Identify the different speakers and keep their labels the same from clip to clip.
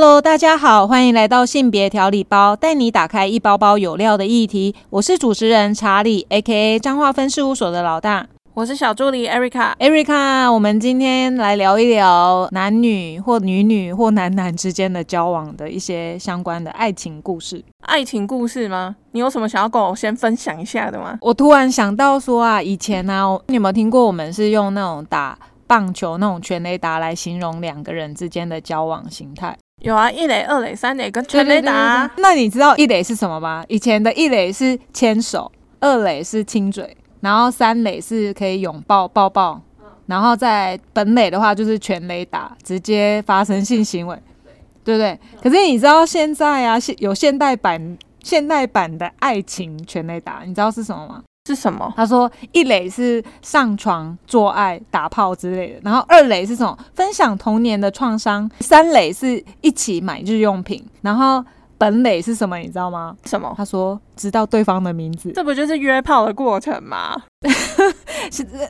Speaker 1: Hello，大家好，欢迎来到性别调理包，带你打开一包包有料的议题。我是主持人查理，A.K.A. 彰化分事务所的老大。
Speaker 2: 我是小助理 Erica。
Speaker 1: Erica，我们今天来聊一聊男女或女女或男男之间的交往的一些相关的爱情故事。
Speaker 2: 爱情故事吗？你有什么想要跟我先分享一下的吗？
Speaker 1: 我突然想到说啊，以前呢、你有没有听过我们是用那种打棒球那种全垒打来形容两个人之间的交往形态？
Speaker 2: 有啊，一垒、二垒、三垒跟全垒打。
Speaker 1: 那你知道一垒是什么吗？以前的一垒是牵手，二垒是亲嘴，然后三垒是可以拥抱抱抱，然后在本垒的话就是全垒打，直接发生性行为，对不对？可是你知道现在啊，现有现代版现代版的爱情全垒打，你知道是什么吗？
Speaker 2: 是什么？
Speaker 1: 他说一垒是上床做爱打炮之类的，然后二垒是什么分享童年的创伤，三垒是一起买日用品，然后本垒是什么？你知道吗？
Speaker 2: 什么？
Speaker 1: 他说知道对方的名字，
Speaker 2: 这不就是约炮的过程吗？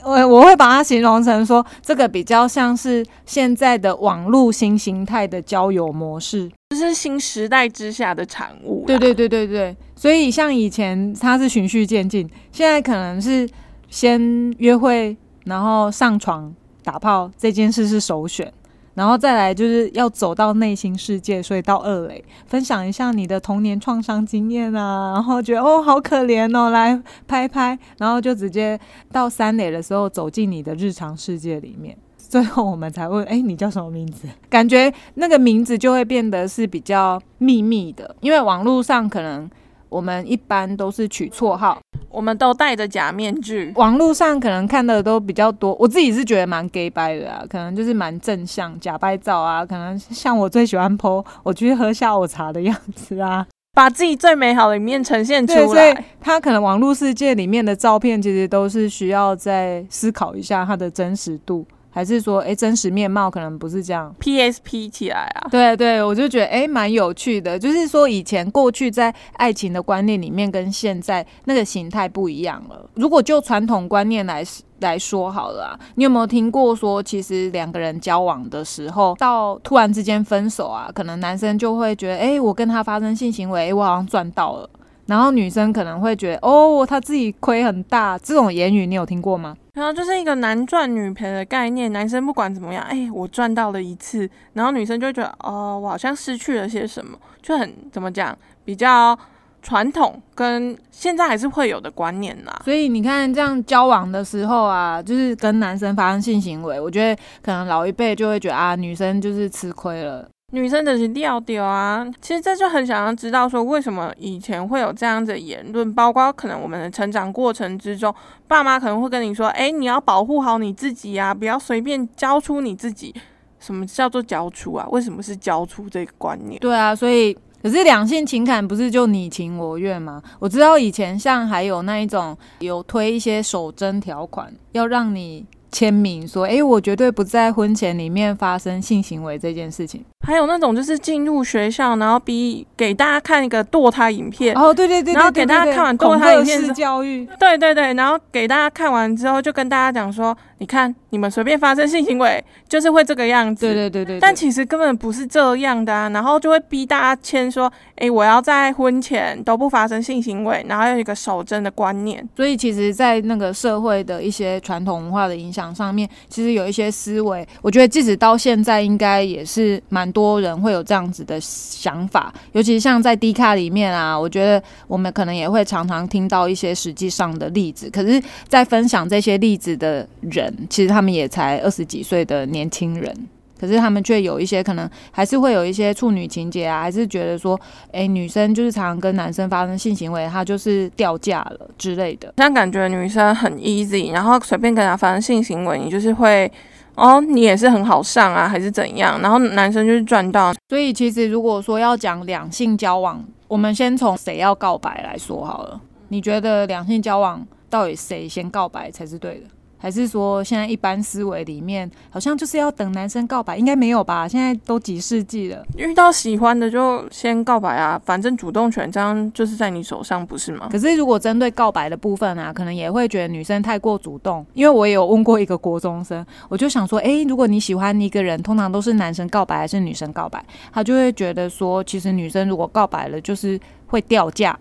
Speaker 1: 我我会把它形容成说这个比较像是现在的网络新形态的交友模式。
Speaker 2: 这是新时代之下的产物。
Speaker 1: 对对，对对对，所以像以前它是循序渐进，现在可能是先约会，然后上床打炮这件事是首选，然后再来就是要走到内心世界，所以到二垒分享一下你的童年创伤经验啊，然后觉得哦好可怜哦，来拍拍，然后就直接到三垒的时候走进你的日常世界里面。最后我们才问，哎、你叫什么名字？感觉那个名字就会变得是比较秘密的，因为网络上可能我们一般都是取绰号，
Speaker 2: 我们都戴着假面具。
Speaker 1: 网络上可能看的都比较多。我自己是觉得蛮 gay 掰的啊，可能就是蛮正向假掰照啊，可能像我最喜欢 po 我去喝下午茶的样子啊，
Speaker 2: 把自己最美好的一面呈现出
Speaker 1: 来，所以
Speaker 2: 来。
Speaker 1: 他可能网络世界里面的照片其实都是需要再思考一下它的真实度，还是说，哎、真实面貌可能不是这样。
Speaker 2: PSP 起来啊！
Speaker 1: 对对，我就觉得哎，蛮有趣的。就是说，以前过去在爱情的观念里面，跟现在那个形态不一样了。如果就传统观念来来说好了啊，你有没有听过说，其实两个人交往的时候，到突然之间分手啊，可能男生就会觉得，哎，我跟他发生性行为，诶我好像赚到了。然后女生可能会觉得，哦，他自己亏很大。这种言语你有听过吗？
Speaker 2: 然后就是一个男赚女赔的概念，男生不管怎么样，哎，我赚到了一次，然后女生就会觉得，哦，我好像失去了些什么，就很怎么讲，比较传统跟现在还是会有的观念啦。
Speaker 1: 所以你看，这样交往的时候啊，就是跟男生发生性行为，我觉得可能老一辈就会觉得啊，女生就是吃亏了。
Speaker 2: 女生的是调调啊，其实这就很想要知道说，为什么以前会有这样子的言论，包括可能我们的成长过程之中，爸妈可能会跟你说，哎，你要保护好你自己啊，不要随便交出你自己。什么叫做交出啊？为什么是交出这个观念？
Speaker 1: 对啊，所以可是两性情感不是就你情我愿吗？我知道以前像还有那一种有推一些守贞条款，要让你签名说，哎，我绝对不在婚前里面发生性行为这件事情。
Speaker 2: 还有那种就是进入学校，然后逼给大家看一个堕胎影片，
Speaker 1: 哦，对对对对
Speaker 2: 然后给大家看完堕胎影片
Speaker 1: 吓式教育，
Speaker 2: 对对对，然后给大家看完之后，就跟大家讲说，你看你们随便发生性行为，就是会这个样子。
Speaker 1: 对对对对，
Speaker 2: 但其实根本不是这样的啊，然后就会逼大家签说，诶，我要在婚前都不发生性行为，然后有一个守贞的观念。
Speaker 1: 所以其实，在那个社会的一些传统文化的影响上面，其实有一些思维，我觉得即使到现在，应该也是蛮多人会有这样子的想法。尤其是像在 D 卡里面啊，我觉得我们可能也会常常听到一些实际上的例子。可是，在分享这些例子的人，其实他们也才二十几岁的年轻人。可是他们却有一些可能还是会有一些处女情节啊，还是觉得说，哎、女生就是常常跟男生发生性行为，她就是掉价了之类的。
Speaker 2: 这样感觉女生很 easy，然后随便跟他发生性行为，你就是会，哦，你也是很好上啊，还是怎样？然后男生就是赚到，
Speaker 1: 所以其实如果说要讲两性交往，我们先从谁要告白来说好了。你觉得两性交往到底谁先告白才是对的？还是说现在一般思维里面好像就是要等男生告白？应该没有吧？现在都几世纪了，
Speaker 2: 遇到喜欢的就先告白啊，反正主动权这样就是在你手上，不是吗？
Speaker 1: 可是如果针对告白的部分啊，可能也会觉得女生太过主动。因为我也有问过一个国中生，我就想说，诶，如果你喜欢一个人，通常都是男生告白还是女生告白？他就会觉得说，其实女生如果告白了，就是会掉价。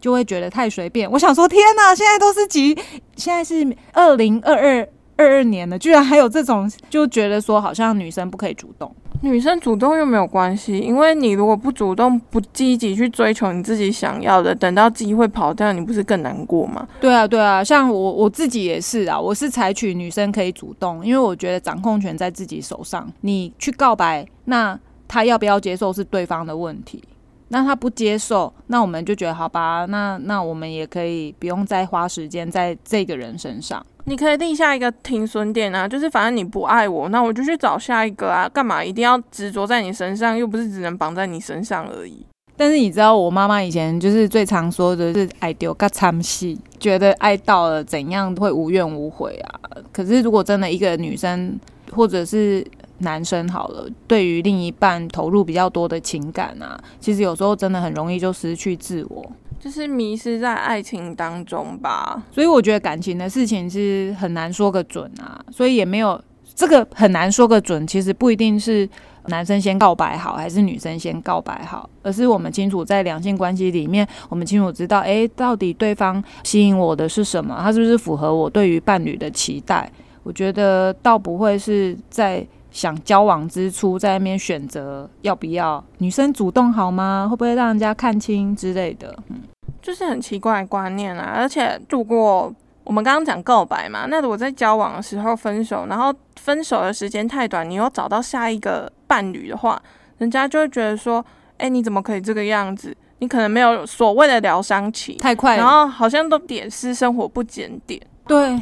Speaker 1: 就会觉得太随便。我想说，天哪，现在都是几，现在是二零二二二二年了，居然还有这种，就觉得说好像女生不可以主动。
Speaker 2: 女生主动又没有关系，因为你如果不主动、不积极去追求你自己想要的，等到机会跑掉，你不是更难过吗？
Speaker 1: 对啊，对啊，像我我自己也是啊，我是采取女生可以主动，因为我觉得掌控权在自己手上。你去告白，那他要不要接受是对方的问题。那他不接受，那我们就觉得好吧，那那我们也可以不用再花时间在这个人身上。
Speaker 2: 你可以定下一个停损点啊，就是反正你不爱我，那我就去找下一个啊，干嘛一定要执着在你身上？又不是只能绑在你身上而已。
Speaker 1: 但是你知道，我妈妈以前就是最常说的是爱丢个惨戏，觉得爱到了怎样会无怨无悔啊。可是如果真的一个女生，或者是男生好了，对于另一半投入比较多的情感啊，其实有时候真的很容易就失去自我，
Speaker 2: 就是迷失在爱情当中吧。
Speaker 1: 所以我觉得感情的事情是很难说个准啊，所以也没有这个很难说个准。其实不一定是男生先告白好，还是女生先告白好，而是我们清楚在两性关系里面，我们清楚知道，哎，到底对方吸引我的是什么，他是不是符合我对于伴侣的期待？我觉得倒不会是在。想交往之初，在那边选择要不要女生主动好吗？会不会让人家看清之类的？
Speaker 2: 嗯，就是很奇怪的观念啊。而且，如果我们刚刚讲告白嘛，那如果在交往的时候分手，然后分手的时间太短，你又找到下一个伴侣的话，人家就会觉得说：“哎，你怎么可以这个样子？你可能没有所谓的疗伤期，
Speaker 1: 太快，
Speaker 2: 然后好像都点私生活不检点。”
Speaker 1: 对。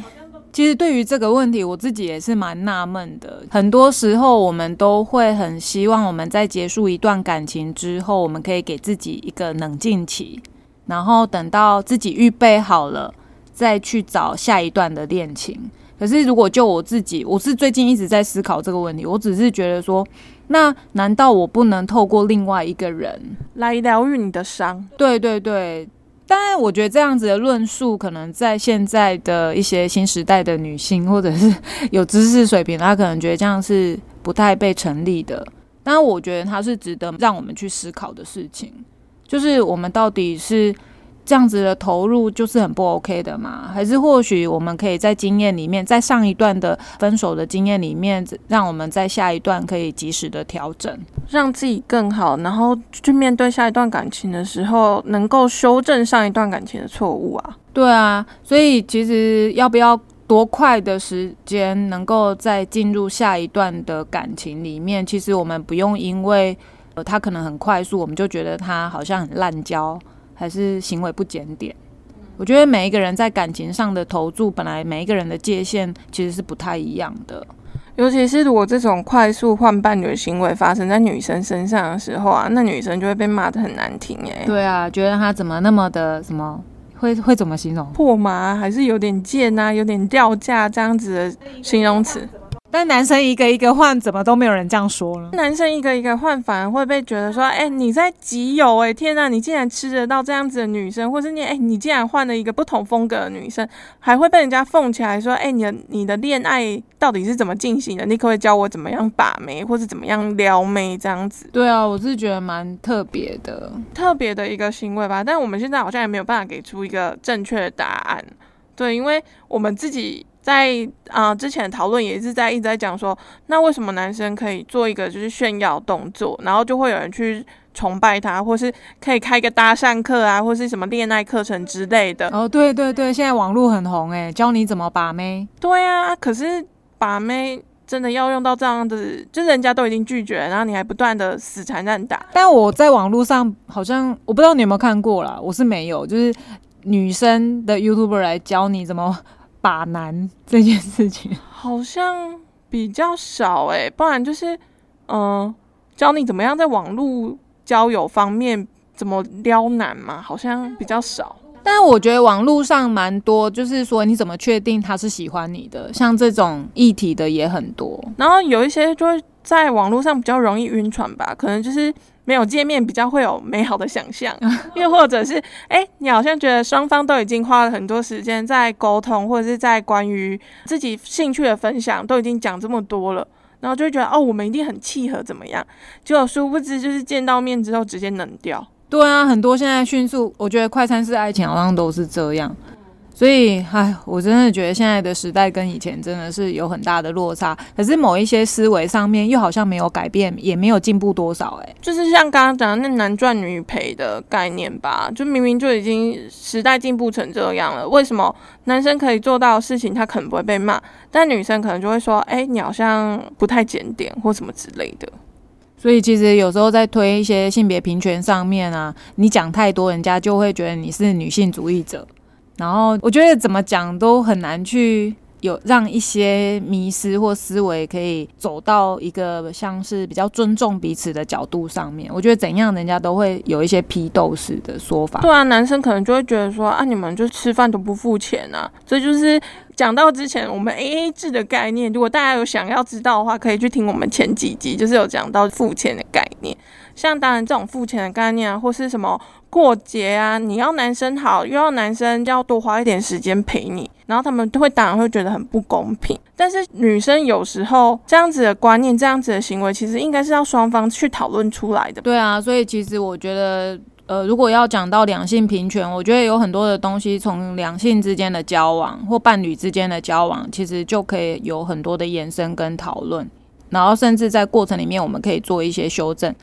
Speaker 1: 其实对于这个问题，我自己也是蛮纳闷的。很多时候，我们都会很希望我们在结束一段感情之后，我们可以给自己一个冷静期，然后等到自己预备好了，再去找下一段的恋情。可是，如果就我自己，我是最近一直在思考这个问题。我只是觉得说，那难道我不能透过另外一个人
Speaker 2: 来疗愈你的伤？
Speaker 1: 对对对。但是，我觉得这样子的论述，可能在现在的一些新时代的女性，或者是有知识水平，她可能觉得这样是不太被成立的。但，我觉得它是值得让我们去思考的事情，就是我们到底是。这样子的投入就是很不 OK 的嘛？还是或许我们可以在经验里面，在上一段的分手的经验里面，让我们在下一段可以及时的调整，
Speaker 2: 让自己更好，然后去面对下一段感情的时候，能够修正上一段感情的错误啊。
Speaker 1: 对啊，所以其实要不要多快的时间能够再进入下一段的感情里面，其实我们不用因为呃他可能很快速，我们就觉得他好像很滥交。还是行为不检点，我觉得每一个人在感情上的投注，本来每一个人的界限其实是不太一样的。
Speaker 2: 尤其是如果这种快速换伴侣的行为发生在女生身上的时候啊，那女生就会被骂的很难听哎。
Speaker 1: 对啊，觉得他怎么那么的什么，会会怎么形容？
Speaker 2: 破麻，还是有点贱啊，有点掉价这样子的形容词。
Speaker 1: 但男生一个一个换，怎么都没有人这样说呢。
Speaker 2: 男生一个一个换，反而会被觉得说：“哎，你在集邮哎，天呐，你竟然吃得到这样子的女生，或是你哎，你竟然换了一个不同风格的女生，还会被人家奉起来说：哎，你的你的恋爱到底是怎么进行的？你可不可以教我怎么样把妹，或是怎么样撩妹这样子？”
Speaker 1: 对啊，我是觉得蛮特别的，
Speaker 2: 特别的一个行为吧。但我们现在好像也没有办法给出一个正确的答案。对，因为我们自己。在啊，之前讨论也是在一直在讲说，那为什么男生可以做一个就是炫耀动作，然后就会有人去崇拜他，或是可以开个搭讪课啊，或是什么恋爱课程之类的。
Speaker 1: 哦，对对对，现在网络很红诶，教你怎么把妹。
Speaker 2: 对啊，可是把妹真的要用到这样子，就人家都已经拒绝，然后你还不断的死缠烂打。
Speaker 1: 但我在网络上好像我不知道你有没有看过啦，我是没有，就是女生的 YouTuber 来教你怎么。把男这件事情
Speaker 2: 好像比较少哎，不然就是嗯，教你怎么样在网络交友方面怎么撩男嘛，好像比较少。
Speaker 1: 但是我觉得网络上蛮多，就是说你怎么确定他是喜欢你的？像这种议题的也很多。
Speaker 2: 然后有一些就会在网络上比较容易晕船吧，可能就是没有见面比较会有美好的想象，又或者是哎，你好像觉得双方都已经花了很多时间在沟通，或者是在关于自己兴趣的分享都已经讲这么多了，然后就会觉得哦，我们一定很契合，怎么样？结果殊不知就是见到面之后直接冷掉。
Speaker 1: 对啊，很多现在迅速，我觉得快餐式爱情好像都是这样，所以，唉，我真的觉得现在的时代跟以前真的是有很大的落差。可是某一些思维上面又好像没有改变，也没有进步多少。哎，
Speaker 2: 就是像刚刚讲的那男赚女赔的概念吧，就明明就已经时代进步成这样了，为什么男生可以做到的事情，他可能不会被骂，但女生可能就会说，哎，你好像不太检点或什么之类的。
Speaker 1: 所以其实有时候在推一些性别平权上面啊，你讲太多，人家就会觉得你是女性主义者。然后我觉得怎么讲都很难去。有让一些迷失或思维可以走到一个像是比较尊重彼此的角度上面，我觉得怎样人家都会有一些批斗式的说法。
Speaker 2: 对啊，男生可能就会觉得说啊，你们就吃饭都不付钱啊，这就是讲到之前我们 A A 制的概念。如果大家有想要知道的话，可以去听我们前几集，就是有讲到付钱的概念。像当然这种付钱的概念啊，或是什么过节啊，你要男生好，又要男生要多花一点时间陪你，然后他们会当然会觉得很不公平。但是女生有时候这样子的观念、这样子的行为，其实应该是要双方去讨论出来的。
Speaker 1: 对啊，所以其实我觉得，呃，如果要讲到两性平权，我觉得有很多的东西，从两性之间的交往或伴侣之间的交往，其实就可以有很多的延伸跟讨论。然后甚至在过程里面，我们可以做一些修正。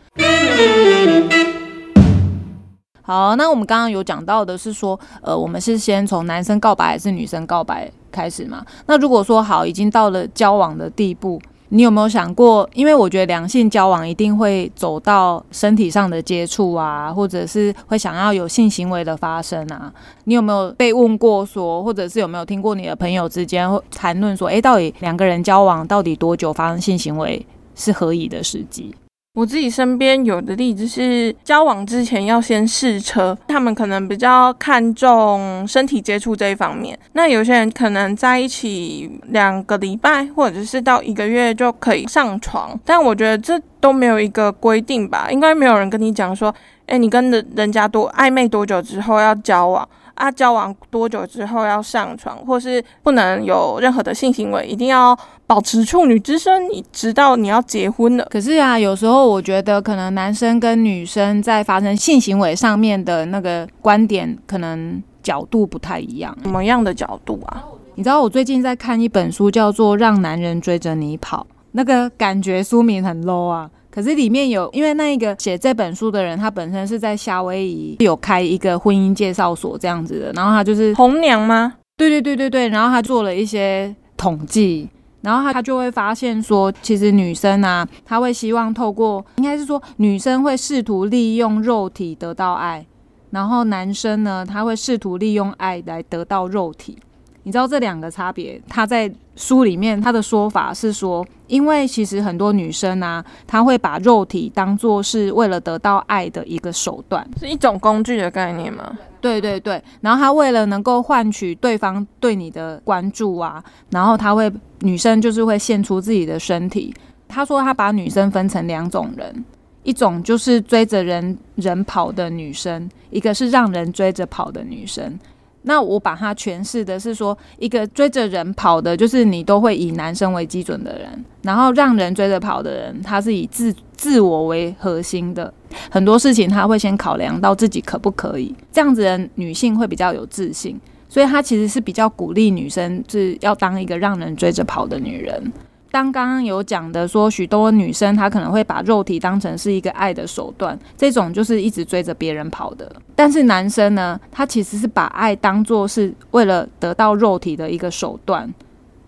Speaker 1: 好，那我们刚刚有讲到的是说，呃，我们是先从男生告白还是女生告白开始嘛？那如果说好，已经到了交往的地步。你有没有想过？因为我觉得两性交往一定会走到身体上的接触啊，或者是会想要有性行为的发生啊。你有没有被问过说，或者是有没有听过你的朋友之间谈论说，诶，到底两个人交往到底多久发生性行为是合宜的时机？
Speaker 2: 我自己身边有的例子是，交往之前要先试车，他们可能比较看重身体接触这一方面。那有些人可能在一起两个礼拜，或者是到一个月就可以上床，但我觉得这都没有一个规定吧，应该没有人跟你讲说，哎，你跟人人家多暧昧多久之后要交往。啊，交往多久之后要上床，或是不能有任何的性行为，一定要保持处女之身，你直到你要结婚了。
Speaker 1: 可是啊，有时候我觉得可能男生跟女生在发生性行为上面的那个观点，可能角度不太一样。
Speaker 2: 什么样的角度啊？
Speaker 1: 你知道我最近在看一本书，叫做《让男人追着你跑》，那个感觉书名很 low 啊。可是里面有，因为那一个写这本书的人，他本身是在夏威夷有开一个婚姻介绍所这样子的，然后他就是
Speaker 2: 红娘吗？
Speaker 1: 对对对对对，然后他做了一些统计，然后他他就会发现说，其实女生啊，她会希望透过，应该是说女生会试图利用肉体得到爱，然后男生呢，他会试图利用爱来得到肉体。你知道这两个差别？他在书里面他的说法是说，因为其实很多女生啊，她会把肉体当做是为了得到爱的一个手段，
Speaker 2: 是一种工具的概念吗？
Speaker 1: 对对对。然后她为了能够换取对方对你的关注啊，然后她会女生就是会献出自己的身体。他说他把女生分成两种人，一种就是追着人人跑的女生，一个是让人追着跑的女生。那我把它诠释的是说，一个追着人跑的，就是你都会以男生为基准的人；然后让人追着跑的人，他是以自自我为核心的，很多事情他会先考量到自己可不可以。这样子的女性会比较有自信，所以她其实是比较鼓励女生是要当一个让人追着跑的女人。当刚刚有讲的说，许多女生她可能会把肉体当成是一个爱的手段，这种就是一直追着别人跑的。但是男生呢，他其实是把爱当做是为了得到肉体的一个手段，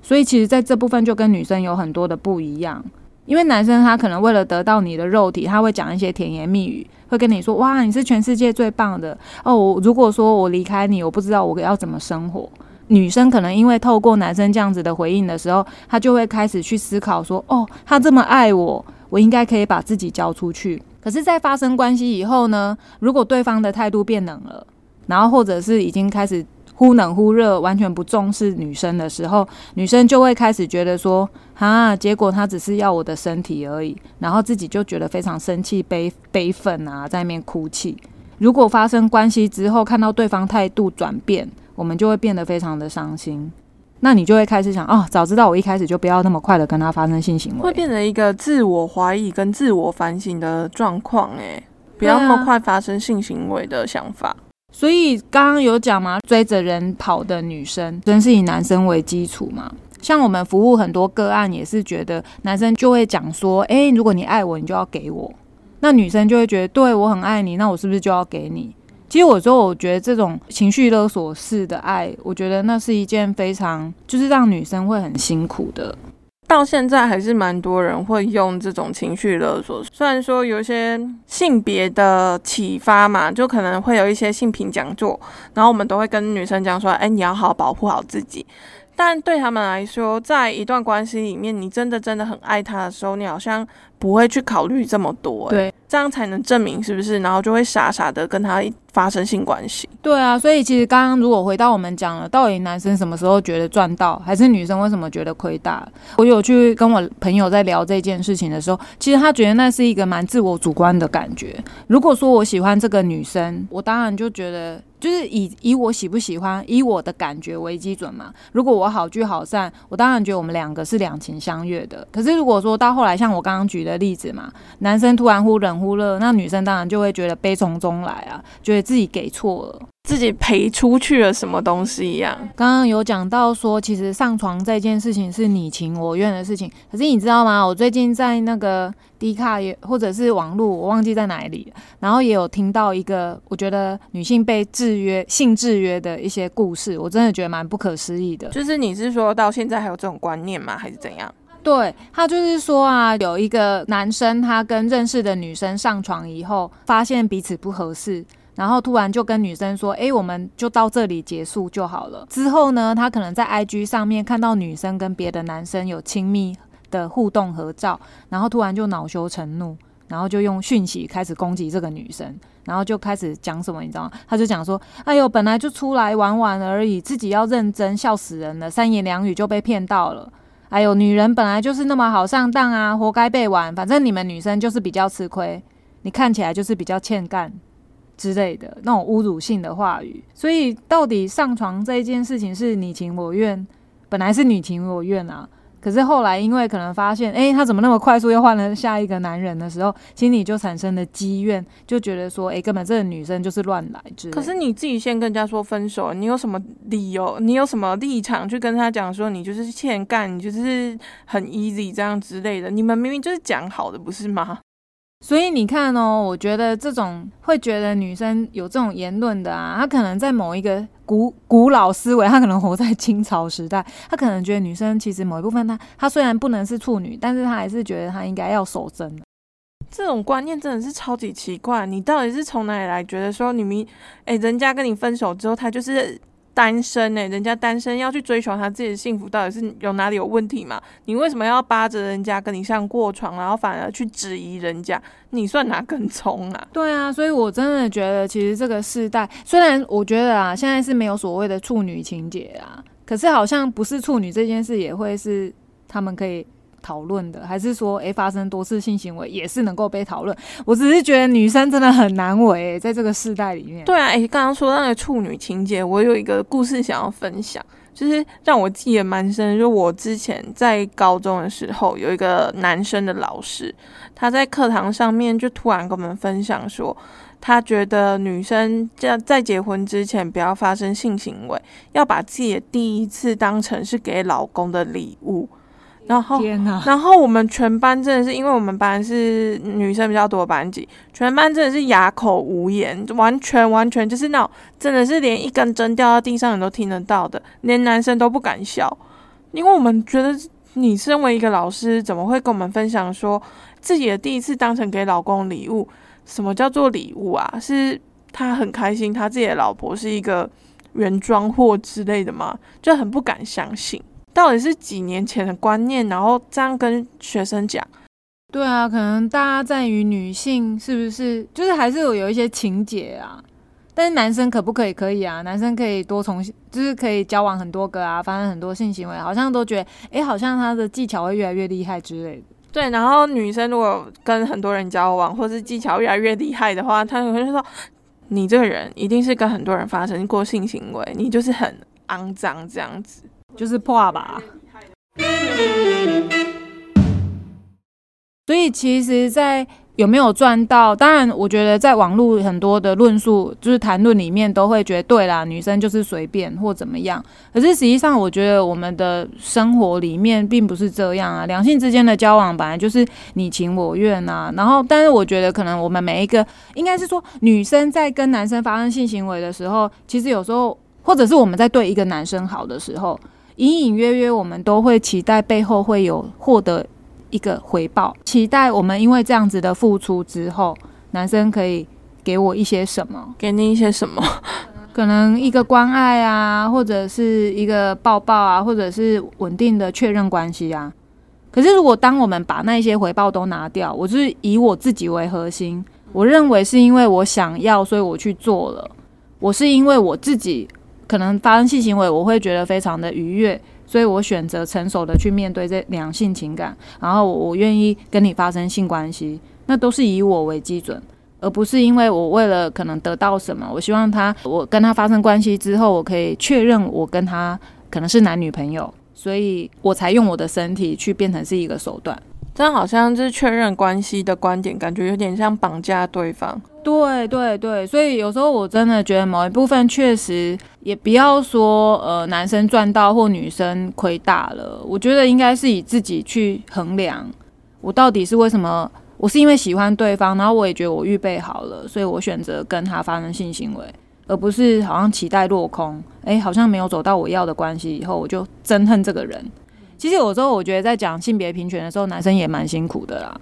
Speaker 1: 所以其实在这部分就跟女生有很多的不一样。因为男生他可能为了得到你的肉体，他会讲一些甜言蜜语，会跟你说：“哇，你是全世界最棒的哦！如果说我离开你，我不知道我要怎么生活。”女生可能因为透过男生这样子的回应的时候，她就会开始去思考说：“哦，他这么爱我，我应该可以把自己交出去。”可是，在发生关系以后呢，如果对方的态度变冷了，然后或者是已经开始忽冷忽热，完全不重视女生的时候，女生就会开始觉得说，啊，结果他只是要我的身体而已，然后自己就觉得非常生气、悲悲愤啊，在那边哭泣。如果发生关系之后，看到对方态度转变，我们就会变得非常的伤心。那你就会开始想，哦，早知道我一开始就不要那么快的跟他发生性行为，
Speaker 2: 会变成一个自我怀疑跟自我反省的状况，哎，不要那么快发生性行为的想法。
Speaker 1: 所以刚刚有讲嘛，追着人跑的女生，真是以男生为基础嘛。像我们服务很多个案，也是觉得男生就会讲说，诶，如果你爱我，你就要给我。那女生就会觉得，对我很爱你，那我是不是就要给你？其实有时候我觉得这种情绪勒索式的爱，我觉得那是一件非常就是让女生会很辛苦的。
Speaker 2: 到现在还是蛮多人会用这种情绪勒索，虽然说有一些性别的启发嘛，就可能会有一些性平讲座，然后我们都会跟女生讲说，哎，你要好好保护好自己。但对他们来说，在一段关系里面，你真的真的很爱他的时候，你好像不会去考虑这么多，
Speaker 1: 对，
Speaker 2: 这样才能证明是不是？然后就会傻傻的跟他发生性关系。
Speaker 1: 对啊，所以其实刚刚如果回到我们讲了，到底男生什么时候觉得赚到，还是女生为什么觉得亏大？我有去跟我朋友在聊这件事情的时候，其实他觉得那是一个蛮自我主观的感觉。如果说我喜欢这个女生，我当然就觉得。就是以以我喜不喜欢，以我的感觉为基准嘛。如果我好聚好散，我当然觉得我们两个是两情相悦的。可是如果说到后来，像我刚刚举的例子嘛，男生突然忽冷忽热，那女生当然就会觉得悲从中来啊，觉得自己给错了。
Speaker 2: 自己赔出去了什么东西一样。
Speaker 1: 刚刚有讲到说，其实上床这件事情是你情我愿的事情。可是你知道吗？我最近在那个迪卡也或者是网络，我忘记在哪里，然后也有听到一个我觉得女性被制约、性制约的一些故事，我真的觉得蛮不可思议的。
Speaker 2: 就是你是说到现在还有这种观念吗？还是怎样？
Speaker 1: 对他就是说啊，有一个男生他跟认识的女生上床以后，发现彼此不合适。然后突然就跟女生说：“哎，我们就到这里结束就好了。”之后呢，他可能在 IG 上面看到女生跟别的男生有亲密的互动合照，然后突然就恼羞成怒，然后就用讯息开始攻击这个女生，然后就开始讲什么，你知道吗？他就讲说：“哎呦，本来就出来玩玩而已，自己要认真，笑死人了，三言两语就被骗到了。哎呦，女人本来就是那么好上当啊，活该被玩。反正你们女生就是比较吃亏，你看起来就是比较欠干。”之类的那种侮辱性的话语，所以到底上床这件事情是你情我愿，本来是你情我愿啊，可是后来因为可能发现，哎，他怎么那么快速又换了下一个男人的时候，心里就产生了积怨，就觉得说，哎，根本这个女生就是乱来。
Speaker 2: 可是你自己先跟人家说分手，你有什么理由？你有什么立场去跟他讲说你就是欠干，你就是很 easy 这样之类的？你们明明就是讲好的，不是吗？
Speaker 1: 所以你看哦，我觉得这种会觉得女生有这种言论的啊，她可能在某一个古古老思维，他可能活在清朝时代，他可能觉得女生其实某一部分，他他虽然不能是处女，但是他还是觉得他应该要守贞。
Speaker 2: 这种观念真的是超级奇怪，你到底是从哪里来觉得说你明，哎，人家跟你分手之后，他就是。单身呢，人家单身要去追求他自己的幸福，到底是有哪里有问题吗？你为什么要扒着人家跟你上过床，然后反而去质疑人家？你算哪根葱啊？
Speaker 1: 对啊，所以我真的觉得，其实这个时代，虽然我觉得啊，现在是没有所谓的处女情节啊，可是好像不是处女这件事，也会是他们可以。讨论的，还是说，诶，发生多次性行为也是能够被讨论？我只是觉得女生真的很难为，在这个世代里面。
Speaker 2: 对啊，诶，刚刚说那个处女情节，我有一个故事想要分享，就是让我记得蛮深。就我之前在高中的时候，有一个男生的老师，他在课堂上面就突然跟我们分享说，他觉得女生在在结婚之前不要发生性行为，要把自己的第一次当成是给老公的礼物。然后，然后我们全班真的是，因为我们班是女生比较多的班级，全班真的是哑口无言，完全完全就是那种，真的是连一根针掉到地上你都听得到的，连男生都不敢笑，因为我们觉得你身为一个老师，怎么会跟我们分享说自己的第一次当成给老公礼物？什么叫做礼物啊？是他很开心，他自己的老婆是一个原装货之类的吗？就很不敢相信。到底是几年前的观念，然后这样跟学生讲？
Speaker 1: 对啊，可能大家在于女性是不是，就是还是有有一些情节啊，但是男生可不可以？可以啊，男生可以多重，就是可以交往很多个啊，发生很多性行为，好像都觉得，哎，好像他的技巧会越来越厉害之类的。
Speaker 2: 对，然后女生如果跟很多人交往，或是技巧越来越厉害的话，他可能就说，你这个人一定是跟很多人发生过性行为，你就是很肮脏这样子，
Speaker 1: 就是破吧。所以其实，在有没有赚到？当然，我觉得在网络很多的论述，就是谈论里面，都会觉得对啦，女生就是随便或怎么样。可是实际上，我觉得我们的生活里面并不是这样啊。两性之间的交往本来就是你情我愿啊。然后，但是我觉得可能我们每一个，应该是说，女生在跟男生发生性行为的时候，其实有时候，或者是我们在对一个男生好的时候，隐隐约约我们都会期待背后会有获得。一个回报，期待我们因为这样子的付出之后，男生可以给我一些什么？
Speaker 2: 给你一些什么？
Speaker 1: 可能一个关爱啊，或者是一个抱抱啊，或者是稳定的确认关系啊。可是如果当我们把那些回报都拿掉，我是以我自己为核心，我认为是因为我想要，所以我去做了。我是因为我自己可能发生性行为，我会觉得非常的愉悦。所以我选择成熟的去面对这两性情感，然后我我愿意跟你发生性关系，那都是以我为基准，而不是因为我为了可能得到什么，我希望他我跟他发生关系之后，我可以确认我跟他可能是男女朋友，所以我才用我的身体去变成是一个手段。
Speaker 2: 这样好像就是确认关系的观点，感觉有点像绑架对方。
Speaker 1: 对对对，所以有时候我真的觉得某一部分确实也不要说呃男生赚到或女生亏大了，我觉得应该是以自己去衡量，我到底是为什么？我是因为喜欢对方，然后我也觉得我预备好了，所以我选择跟他发生性行为，而不是好像期待落空，哎，好像没有走到我要的关系以后，我就 憎恨这个人。其实有时候我觉得在讲性别平权的时候，男生也蛮辛苦的啦。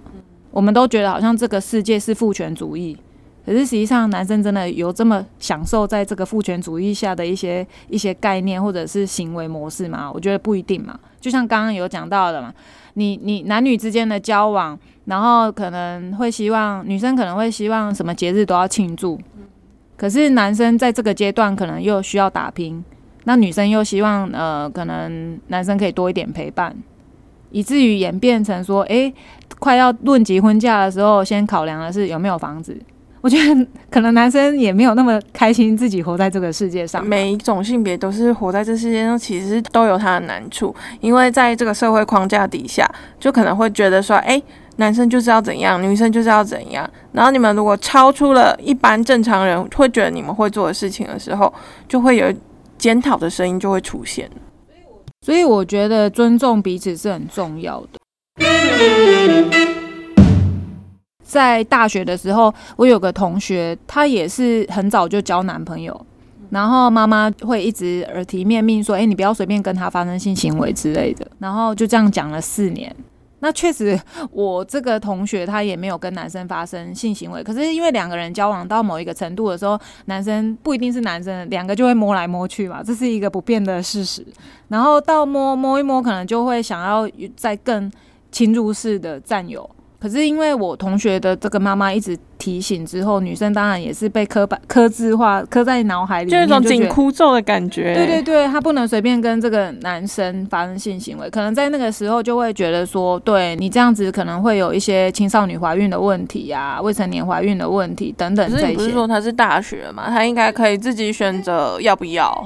Speaker 1: 我们都觉得好像这个世界是父权主义，可是实际上男生真的有这么享受在这个父权主义下的一些一些概念或者是行为模式吗？我觉得不一定嘛。就像刚刚有讲到的嘛，你你男女之间的交往，然后可能会希望女生可能会希望什么节日都要庆祝，可是男生在这个阶段可能又需要打拼。那女生又希望，呃，可能男生可以多一点陪伴，以至于演变成说，哎，快要论及婚嫁的时候，先考量的是有没有房子。我觉得可能男生也没有那么开心自己活在这个世界上。
Speaker 2: 每一种性别都是活在这世界上，其实都有他的难处，因为在这个社会框架底下，就可能会觉得说，哎，男生就是要怎样，女生就是要怎样。然后你们如果超出了一般正常人会觉得你们会做的事情的时候，就会有。检讨的声音就会出现，
Speaker 1: 所以我觉得尊重彼此是很重要的。在大学的时候，我有个同学，她也是很早就交男朋友，然后妈妈会一直耳提面命说：“哎，你不要随便跟他发生性行为之类的。”然后就这样讲了四年。那确实，我这个同学他也没有跟男生发生性行为，可是因为两个人交往到某一个程度的时候，男生不一定是男生，两个就会摸来摸去嘛，这是一个不变的事实。然后到摸摸一摸，可能就会想要再更侵入式的占有。可是因为我同学的这个妈妈一直提醒之后，女生当然也是被刻板、刻字化、刻在脑海里，
Speaker 2: 就一种紧箍咒的感觉。
Speaker 1: 对对对，她不能随便跟这个男生发生性行为，可能在那个时候就会觉得说，对你这样子可能会有一些青少年怀孕的问题呀，未成年怀孕的问题等等。
Speaker 2: 可是你不是说他是大学嘛，他应该可以自己选择要不要。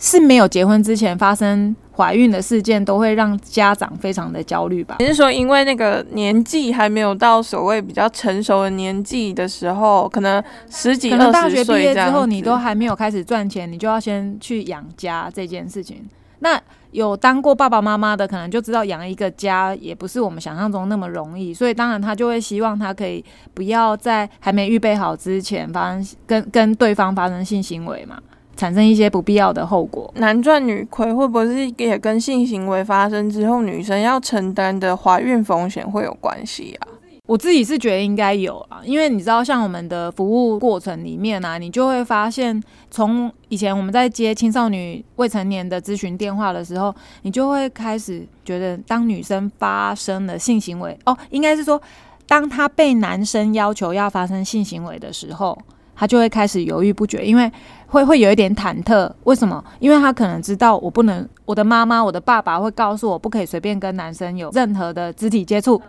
Speaker 1: 是没有结婚之前发生怀孕的事件，都会让家长非常的焦虑吧？
Speaker 2: 你是说，因为那个年纪还没有到所谓比较成熟的年纪的时候，可能十几、
Speaker 1: 可能大学毕业之后，你都还没有开始赚钱，你就要先去养家这件事情。那有当过爸爸妈妈的，可能就知道养一个家也不是我们想象中那么容易，所以当然他就会希望他可以不要在还没预备好之前发生跟跟对方发生性行为嘛。产生一些不必要的后果，
Speaker 2: 男赚女亏，会不会是也跟性行为发生之后女生要承担的怀孕风险会有关系啊？
Speaker 1: 我自己是觉得应该有啊，因为你知道，像我们的服务过程里面啊，你就会发现，从以前我们在接青少年未成年的咨询电话的时候，你就会开始觉得，当女生发生了性行为，哦，应该是说，当她被男生要求要发生性行为的时候。她就会开始犹豫不决，因为会会有一点忐忑。为什么？因为他可能知道我不能，我的妈妈、我的爸爸会告诉我不可以随便跟男生有任何的肢体接触，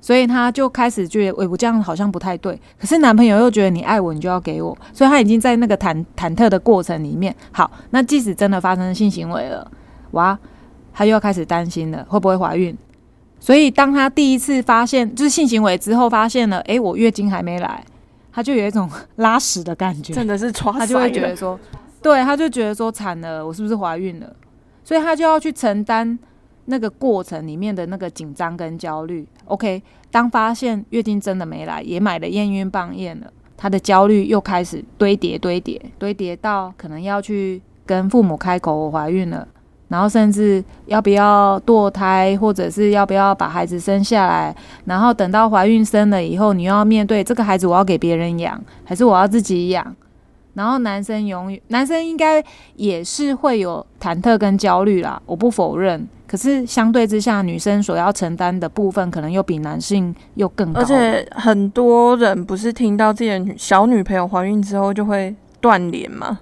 Speaker 1: 所以他就开始觉得，我这样好像不太对。可是男朋友又觉得你爱我，你就要给我，所以他已经在那个忐忐忑的过程里面。好，那即使真的发生性行为了，哇，他又要开始担心了，会不会怀孕？所以当他第一次发现就是性行为之后，发现了，诶，我月经还没来。他就有一种拉屎的感觉，
Speaker 2: 真的是
Speaker 1: 他就会觉得说，对，他就觉得说惨了，我是不是怀孕了？所以他就要去承担那个过程里面的那个紧张跟焦虑。OK，当发现月经真的没来，也买了验孕棒验了，他的焦虑又开始堆叠、堆叠、堆叠到可能要去跟父母开口我怀孕了。然后甚至要不要堕胎，或者是要不要把孩子生下来？然后等到怀孕生了以后，你又要面对这个孩子，我要给别人养，还是我要自己养？然后男生永远，男生应该也是会有忐忑跟焦虑啦，我不否认。可是相对之下，女生所要承担的部分，可能又比男性又更高。
Speaker 2: 而且很多人不是听到自己的小女朋友怀孕之后就会断联吗？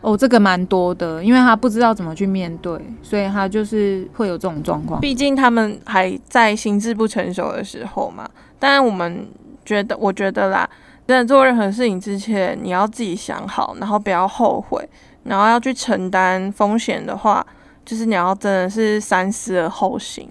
Speaker 1: 哦，这个蛮多的，因为他不知道怎么去面对，所以他就是会有这种状况。
Speaker 2: 毕竟他们还在心智不成熟的时候嘛。当然，我们觉得，我觉得啦，在做任何事情之前，你要自己想好，然后不要后悔，然后要去承担风险的话，就是你要真的是三思而后行。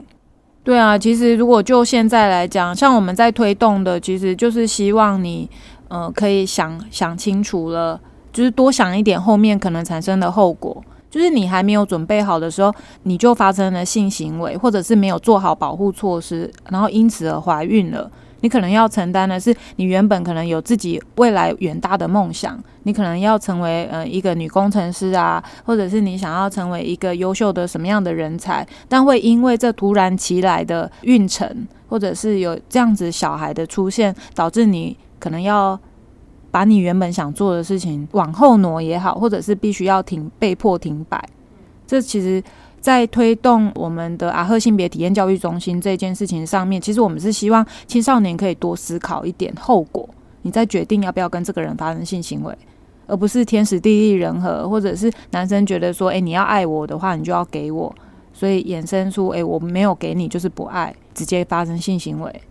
Speaker 1: 对啊，其实如果就现在来讲，像我们在推动的，其实就是希望你，呃，可以想想清楚了。就是多想一点，后面可能产生的后果，就是你还没有准备好的时候，你就发生了性行为，或者是没有做好保护措施，然后因此而怀孕了。你可能要承担的是，你原本可能有自己未来远大的梦想，你可能要成为呃一个女工程师啊，或者是你想要成为一个优秀的什么样的人才，但会因为这突然其来的孕程，或者是有这样子小孩的出现，导致你可能要。把你原本想做的事情往后挪也好，或者是必须要停、被迫停摆，这其实，在推动我们的阿赫性别体验教育中心这件事情上面，其实我们是希望青少年可以多思考一点后果，你在决定要不要跟这个人发生性行为，而不是天时地利人和，或者是男生觉得说，哎，你要爱我的话，你就要给我，所以衍生出，哎，我没有给你就是不爱，直接发生性行为。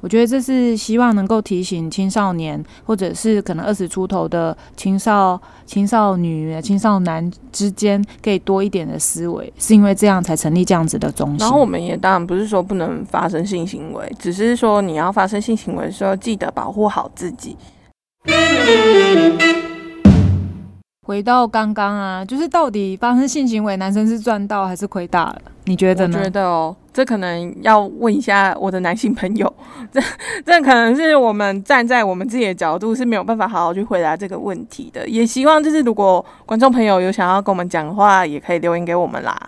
Speaker 1: 我觉得这是希望能够提醒青少年，或者是可能二十出头的青少青少女、青少男之间，可以多一点的思维，是因为这样才成立这样子的中心。
Speaker 2: 然后我们也当然不是说不能发生性行为，只是说你要发生性行为的时候，记得保护好自己。
Speaker 1: 回到刚刚啊，就是到底发生性行为，男生是赚到还是亏大了？你觉得呢？
Speaker 2: 我觉得哦，这可能要问一下我的男性朋友，这这可能是我们站在我们自己的角度是没有办法好好去回答这个问题的。也希望就是如果观众朋友有想要跟我们讲的话，也可以留言给我们啦。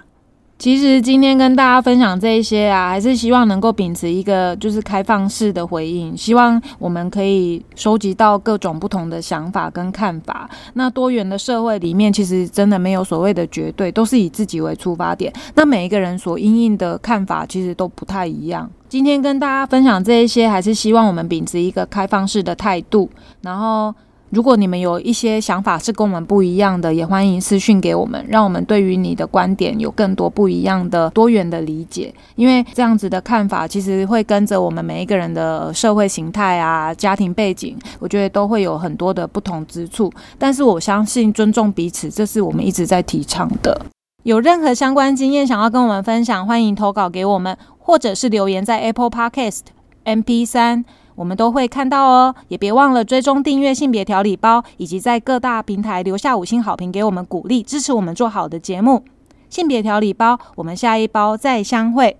Speaker 1: 其实今天跟大家分享这一些啊，还是希望能够秉持一个就是开放式的回应，希望我们可以收集到各种不同的想法跟看法。那多元的社会里面，其实真的没有所谓的绝对，都是以自己为出发点。那每一个人所应应的看法，其实都不太一样。今天跟大家分享这一些，还是希望我们秉持一个开放式的态度，然后。如果你们有一些想法是跟我们不一样的，也欢迎私讯给我们，让我们对于你的观点有更多不一样的多元的理解。因为这样子的看法，其实会跟着我们每一个人的社会形态啊、家庭背景，我觉得都会有很多的不同之处。但是我相信尊重彼此，这是我们一直在提倡的。有任何相关经验想要跟我们分享，欢迎投稿给我们，或者是留言在 Apple Podcast MP 三。我们都会看到哦，也别忘了追踪订阅性别调理包，以及在各大平台留下五星好评，给我们鼓励，支持我们做好的节目。性别调理包，我们下一包再相会。